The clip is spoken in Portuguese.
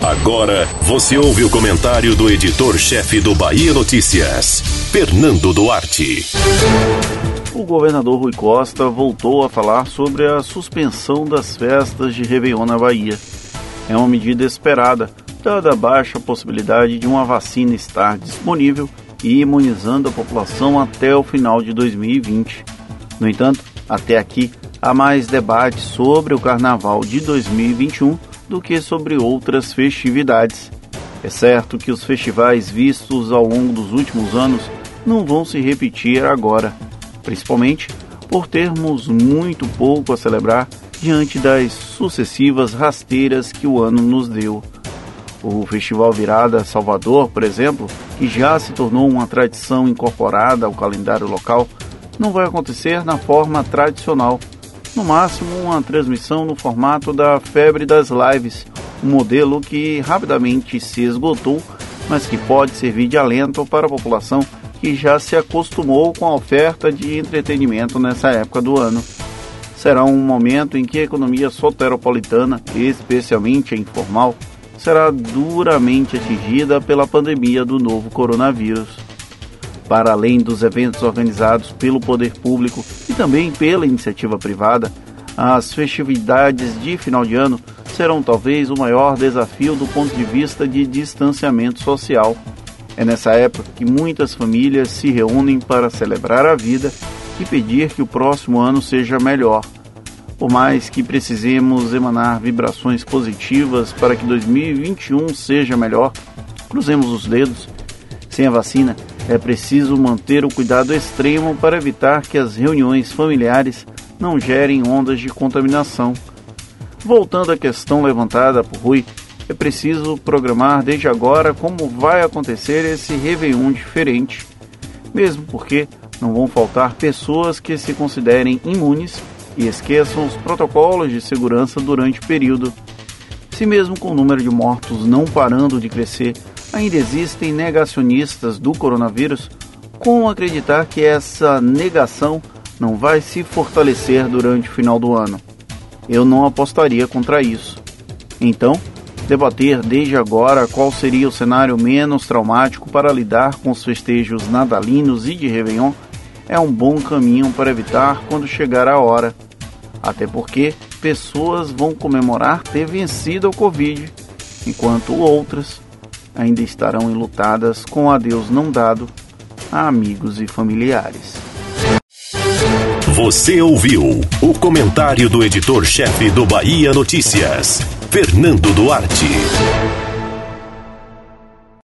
Agora você ouve o comentário do editor-chefe do Bahia Notícias, Fernando Duarte. O governador Rui Costa voltou a falar sobre a suspensão das festas de Réveillon na Bahia. É uma medida esperada, dada a baixa possibilidade de uma vacina estar disponível e imunizando a população até o final de 2020. No entanto, até aqui há mais debate sobre o carnaval de 2021 do que sobre outras festividades. É certo que os festivais vistos ao longo dos últimos anos não vão se repetir agora, principalmente por termos muito pouco a celebrar diante das sucessivas rasteiras que o ano nos deu. O Festival Virada Salvador, por exemplo, que já se tornou uma tradição incorporada ao calendário local, não vai acontecer na forma tradicional. No máximo, uma transmissão no formato da febre das lives, um modelo que rapidamente se esgotou, mas que pode servir de alento para a população que já se acostumou com a oferta de entretenimento nessa época do ano. Será um momento em que a economia soteropolitana, especialmente a informal, será duramente atingida pela pandemia do novo coronavírus. Para além dos eventos organizados pelo poder público também pela iniciativa privada, as festividades de final de ano serão talvez o maior desafio do ponto de vista de distanciamento social. É nessa época que muitas famílias se reúnem para celebrar a vida e pedir que o próximo ano seja melhor por mais que precisemos emanar vibrações positivas para que 2021 seja melhor, cruzemos os dedos. Sem a vacina, é preciso manter o cuidado extremo para evitar que as reuniões familiares não gerem ondas de contaminação. Voltando à questão levantada por Rui, é preciso programar desde agora como vai acontecer esse Réveillon diferente, mesmo porque não vão faltar pessoas que se considerem imunes e esqueçam os protocolos de segurança durante o período. Se mesmo com o número de mortos não parando de crescer, ainda existem negacionistas do coronavírus, como acreditar que essa negação não vai se fortalecer durante o final do ano? Eu não apostaria contra isso. Então, debater desde agora qual seria o cenário menos traumático para lidar com os festejos natalinos e de Réveillon é um bom caminho para evitar quando chegar a hora. Até porque pessoas vão comemorar ter vencido o Covid, enquanto outras ainda estarão enlutadas com adeus não dado a amigos e familiares. Você ouviu o comentário do editor-chefe do Bahia Notícias, Fernando Duarte.